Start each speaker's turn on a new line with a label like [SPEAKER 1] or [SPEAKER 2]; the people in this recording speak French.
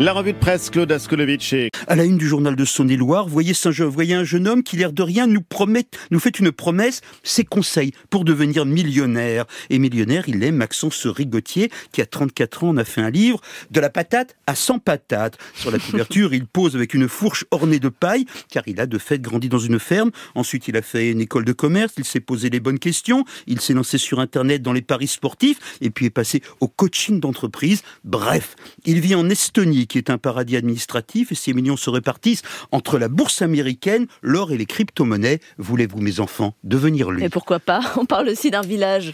[SPEAKER 1] La revue de presse, Claude Askolovitch et...
[SPEAKER 2] À la une du journal de Saône-et-Loire, voyez, voyez un jeune homme qui, l'air de rien, nous nous fait une promesse, ses conseils pour devenir millionnaire. Et millionnaire, il est Maxence Rigotier, qui a 34 ans, en a fait un livre, de la patate à 100 patates. Sur la couverture, il pose avec une fourche ornée de paille, car il a de fait grandi dans une ferme. Ensuite, il a fait une école de commerce, il s'est posé les bonnes questions, il s'est lancé sur Internet dans les paris sportifs, et puis est passé au coaching d'entreprise. Bref, il vit en Estonie qui est un paradis administratif, et ces millions se répartissent entre la bourse américaine, l'or et les crypto-monnaies. Voulez-vous, mes enfants, devenir lui?
[SPEAKER 3] Et pourquoi pas? On parle aussi d'un village